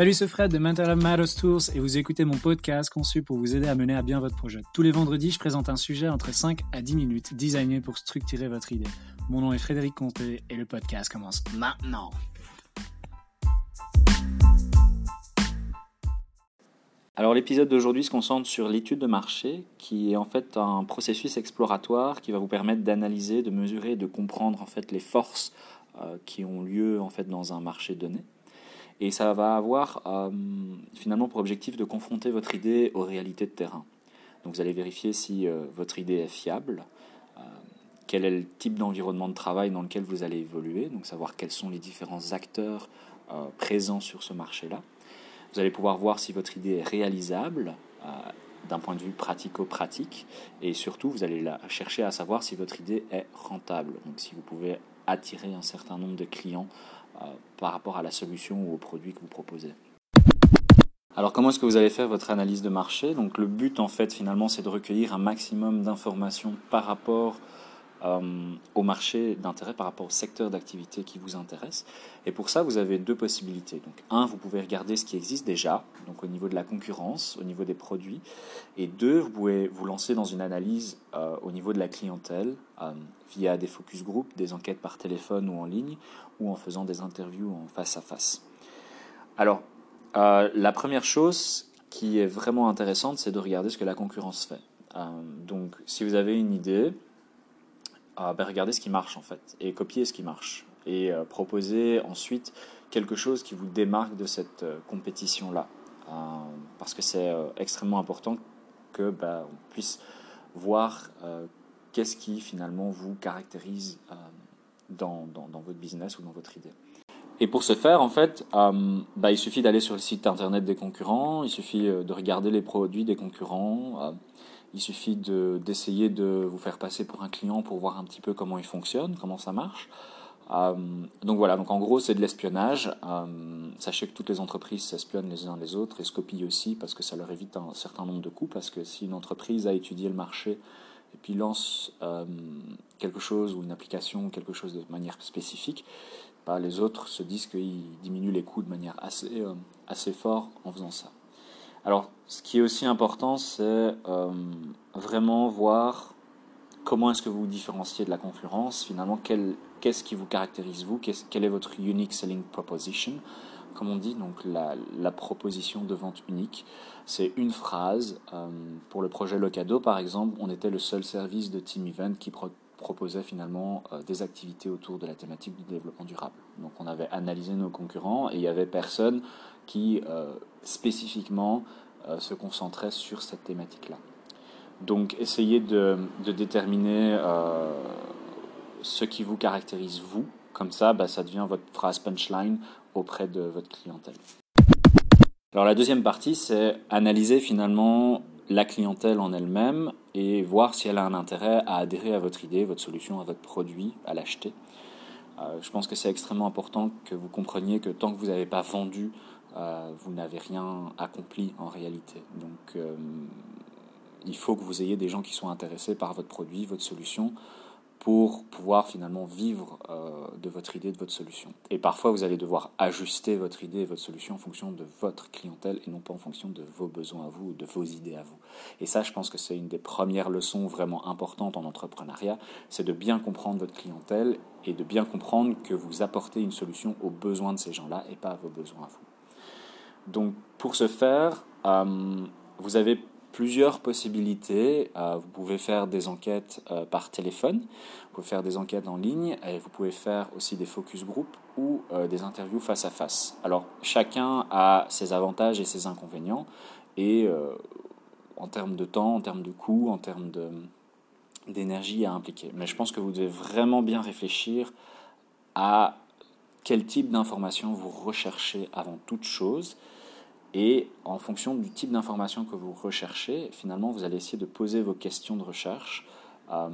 Salut, c'est Fred de Mental Matters Tours et vous écoutez mon podcast conçu pour vous aider à mener à bien votre projet. Tous les vendredis, je présente un sujet entre 5 à 10 minutes designé pour structurer votre idée. Mon nom est Frédéric Comté et le podcast commence maintenant. Alors l'épisode d'aujourd'hui se concentre sur l'étude de marché, qui est en fait un processus exploratoire qui va vous permettre d'analyser, de mesurer, de comprendre en fait les forces euh, qui ont lieu en fait dans un marché donné. Et ça va avoir euh, finalement pour objectif de confronter votre idée aux réalités de terrain. Donc vous allez vérifier si euh, votre idée est fiable, euh, quel est le type d'environnement de travail dans lequel vous allez évoluer, donc savoir quels sont les différents acteurs présents sur ce marché-là. Vous allez pouvoir voir si votre idée est réalisable d'un point de vue pratico-pratique et surtout vous allez chercher à savoir si votre idée est rentable, donc si vous pouvez attirer un certain nombre de clients par rapport à la solution ou au produit que vous proposez. Alors comment est-ce que vous allez faire votre analyse de marché? Donc le but en fait finalement c'est de recueillir un maximum d'informations par rapport euh, au marché d'intérêt par rapport au secteur d'activité qui vous intéresse. Et pour ça, vous avez deux possibilités. Donc, un, vous pouvez regarder ce qui existe déjà, donc au niveau de la concurrence, au niveau des produits. Et deux, vous pouvez vous lancer dans une analyse euh, au niveau de la clientèle euh, via des focus group, des enquêtes par téléphone ou en ligne, ou en faisant des interviews en face à face. Alors, la première chose qui est vraiment intéressante, c'est de regarder ce que la concurrence fait. donc, si vous avez une idée, ben, regarder ce qui marche en fait et copier ce qui marche et euh, proposer ensuite quelque chose qui vous démarque de cette euh, compétition là euh, parce que c'est extrêmement important que ben, on puisse voir qu'est-ce qui finalement vous caractérise dans, votre business ou dans votre idée. Et pour ce faire, en fait, ben, il suffit d'aller sur le site internet des concurrents, il suffit de regarder les produits des concurrents, il suffit d'essayer de, vous faire passer pour un client pour voir un petit peu comment il fonctionne, comment ça marche. Euh, donc voilà, donc en gros c'est de l'espionnage. Euh, sachez que toutes les entreprises s'espionnent les uns les autres et se aussi parce que ça leur évite un certain nombre de coûts. Parce que si une entreprise a étudié le marché et puis lance euh, quelque chose ou une application, quelque chose de manière spécifique, bah, les autres se disent qu'ils diminuent les coûts de manière assez, assez fort en faisant ça. Alors, ce qui est aussi important, c'est euh, vraiment voir comment est-ce que vous vous différenciez de la concurrence. Finalement, qu'est-ce qui vous caractérise vous? Quelle est votre unique selling proposition? Comme on dit, donc la, proposition de vente unique, c'est une phrase. Euh, pour le projet Locado, par exemple, on était le seul service de Team Event qui proposait finalement euh, des activités autour de la thématique du développement durable. Donc on avait analysé nos concurrents et il y avait personne qui euh, spécifiquement euh, se concentrait sur cette thématique-là. Donc essayez de, déterminer ce qui vous caractérise vous, comme ça bah, ça devient votre phrase punchline auprès de votre clientèle. Alors la deuxième partie, c'est analyser finalement la clientèle en elle-même et voir si elle a un intérêt à adhérer à votre idée, votre solution, à votre produit, à l'acheter. je pense que c'est extrêmement important que vous compreniez que tant que vous n'avez pas vendu euh, vous n'avez rien accompli en réalité. Donc euh, il faut que vous ayez des gens qui sont intéressés par votre produit, votre solution, pour pouvoir finalement vivre euh, de votre idée, de votre solution. Et parfois, vous allez devoir ajuster votre idée et votre solution en fonction de votre clientèle et non pas en fonction de vos besoins à vous ou de vos idées à vous. Et ça, je pense que c'est une des premières leçons vraiment importantes en entrepreneuriat, c'est de bien comprendre votre clientèle et de bien comprendre que vous apportez une solution aux besoins de ces gens-là et pas à vos besoins à vous. Donc pour ce faire, euh, vous avez plusieurs possibilités. Euh, vous pouvez faire des enquêtes euh, par téléphone, vous pouvez faire des enquêtes en ligne et vous pouvez faire aussi des focus group ou des interviews face à face. Alors chacun a ses avantages et ses inconvénients et en termes de temps, en termes de coût, en termes d'énergie à impliquer. Mais je pense que vous devez vraiment bien réfléchir à quel type d'information vous recherchez avant toute chose. Et en fonction du type d'information que vous recherchez, finalement, vous allez essayer de poser vos questions de recherche euh,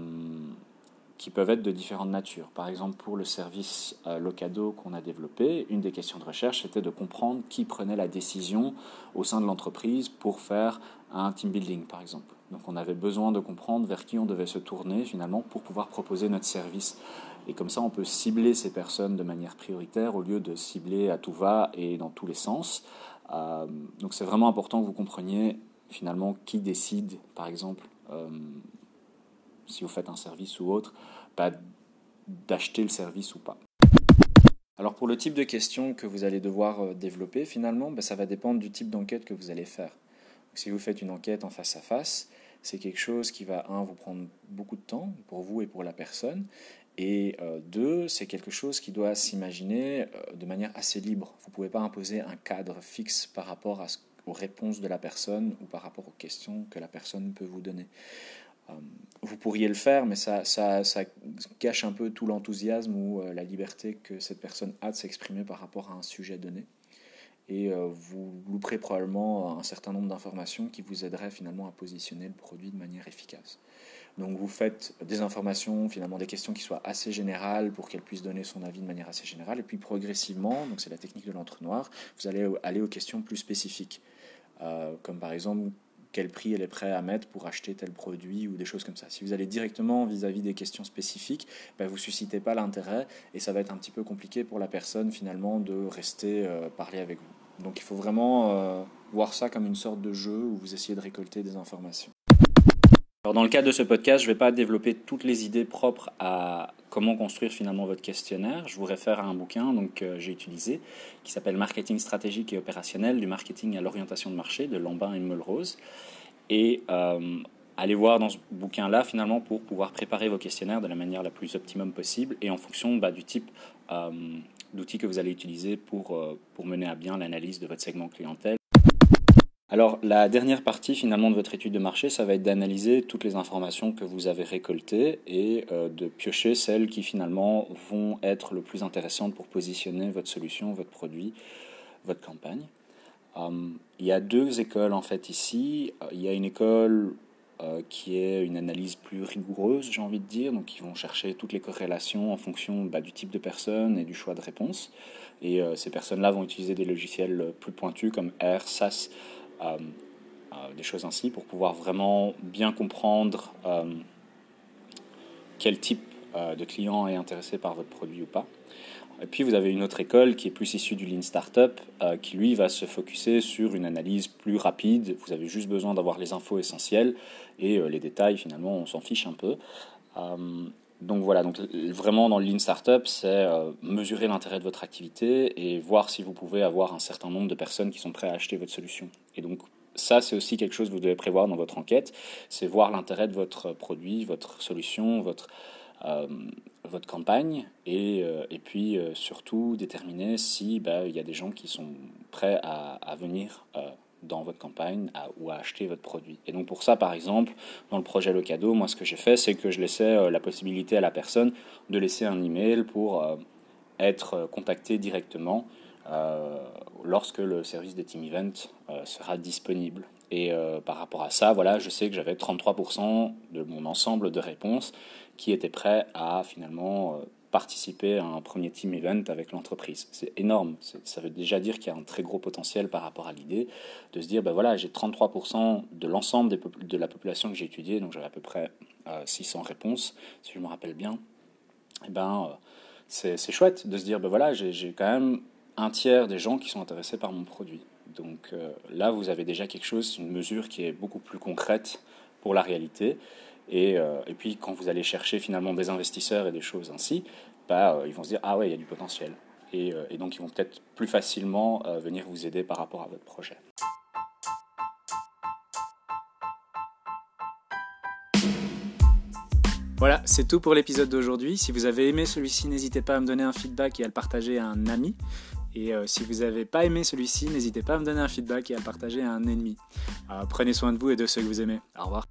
qui peuvent être de différentes natures. Par exemple, pour le service euh, Locado qu'on a développé, une des questions de recherche, c'était de comprendre qui prenait la décision au sein de l'entreprise pour faire un team building, par exemple. Donc on avait besoin de comprendre vers qui on devait se tourner finalement pour pouvoir proposer notre service. Et comme ça, on peut cibler ces personnes de manière prioritaire au lieu de cibler à tout va et dans tous les sens. Donc c'est vraiment important que vous compreniez finalement qui décide, par exemple, si vous faites un service ou autre, bah, d'acheter le service ou pas. Alors pour le type de questions que vous allez devoir euh, développer, finalement, bah, ça va dépendre du type d'enquête que vous allez faire. si vous faites une enquête en face à face, c'est quelque chose qui va, un, vous prendre beaucoup de temps pour vous et pour la personne, et euh, deux, c'est quelque chose qui doit s'imaginer euh, de manière assez libre. Vous ne pouvez pas imposer un cadre fixe par rapport aux réponses de la personne ou par rapport aux questions que la personne peut vous donner. Euh, vous pourriez le faire, mais ça, cache un peu tout l'enthousiasme ou la liberté que cette personne a de s'exprimer par rapport à un sujet donné. Et euh, vous louperez probablement un certain nombre d'informations qui vous aideraient finalement à positionner le produit de manière efficace. Donc vous faites des informations, finalement des questions qui soient assez générales pour qu'elle puisse donner son avis de manière assez générale. Et puis progressivement, donc c'est la technique de l'entre-noir, vous allez aller aux questions plus spécifiques. comme par exemple, quel prix elle est prête à mettre pour acheter tel produit ou des choses comme ça. Si vous allez directement vis-à-vis des questions spécifiques, ben vous suscitez pas l'intérêt et ça va être un petit peu compliqué pour la personne finalement de rester euh, parler avec vous. Donc il faut vraiment euh, voir ça comme une sorte de jeu où vous essayez de récolter des informations. Dans le cadre de ce podcast, je ne vais pas développer toutes les idées propres à comment construire finalement votre questionnaire. Je vous réfère à un bouquin donc euh, j'ai utilisé qui s'appelle Marketing stratégique et opérationnel du marketing à l'orientation de marché de Lambin et Melrose. Et euh, allez voir dans ce bouquin-là finalement pour pouvoir préparer vos questionnaires de la manière la plus optimum possible et en fonction bah, du type euh, d'outils que vous allez utiliser pour mener à bien l'analyse de votre segment clientèle alors la dernière partie finalement de votre étude de marché, ça va être d'analyser toutes les informations que vous avez récoltées et euh, de piocher celles qui finalement vont être le plus intéressantes pour positionner votre solution, votre produit, votre campagne. Hum, il y a deux écoles en fait ici. Il y a une école euh, qui est une analyse plus rigoureuse, j'ai envie de dire. Donc, ils vont chercher toutes les corrélations en fonction bah, du type de personne et du choix de réponse. Et euh, ces personnes-là vont utiliser des logiciels plus pointus comme R, SAS, des choses ainsi pour pouvoir vraiment bien comprendre euh, quel type de client est intéressé par votre produit ou pas. Et puis vous avez une autre école qui est plus issue du Lean Startup, qui lui va se focuser sur une analyse plus rapide. Vous avez juste besoin d'avoir les infos essentielles et les détails finalement on s'en fiche un peu. Donc voilà, donc vraiment dans le Lean Startup, c'est mesurer l'intérêt de votre activité et voir si vous pouvez avoir un certain nombre de personnes qui sont prêtes à acheter votre solution. Et donc, ça, c'est aussi quelque chose que vous devez prévoir dans votre enquête, c'est voir l'intérêt de votre produit, votre solution, votre, euh, votre campagne, et, euh, et puis euh, surtout déterminer si bah, il y a des gens qui sont prêts à venir dans votre campagne ou à acheter votre produit. Et donc pour ça, par exemple, dans le projet Le Cadeau, moi ce que j'ai fait, c'est que je laissais la possibilité à la personne de laisser un email pour être contacté directement euh, lorsque le service de Team Event euh, sera disponible. Et euh, par rapport à ça, voilà, je sais que j'avais 33% de mon ensemble de réponses qui étaient prêts à finalement participer à un premier team event avec l'entreprise. C'est énorme. Ça veut déjà dire qu'il y a un très gros potentiel par rapport à l'idée de se dire, ben voilà, j'ai 33% de l'ensemble de la population que j'ai étudiée, donc j'avais à peu près 600 réponses, si je me rappelle bien. Et eh ben, c'est chouette de se dire, ben voilà, j'ai quand même un tiers des gens qui sont intéressés par mon produit. Donc euh, là, vous avez déjà quelque chose, une mesure qui est beaucoup plus concrète pour la réalité. Et, euh, et puis quand vous allez chercher finalement des investisseurs et des choses ainsi, bah, euh, ils vont se dire ah ouais, il y a du potentiel. Et, et donc ils vont peut-être plus facilement venir vous aider par rapport à votre projet. Voilà, c'est tout pour l'épisode d'aujourd'hui. Si vous avez aimé celui-ci, n'hésitez pas à me donner un feedback et à le partager à un ami. Et euh, si vous n'avez pas aimé celui-ci, n'hésitez pas à me donner un feedback et à le partager à un ennemi. Euh, prenez soin de vous et de ceux que vous aimez. Au revoir.